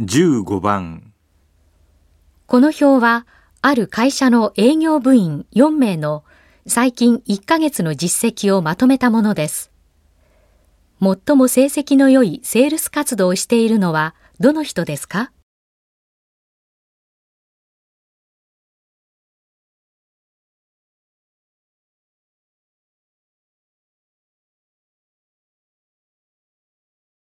15番この表は、ある会社の営業部員4名の最近1ヶ月の実績をまとめたものです。最も成績の良いセールス活動をしているのはどの人ですか？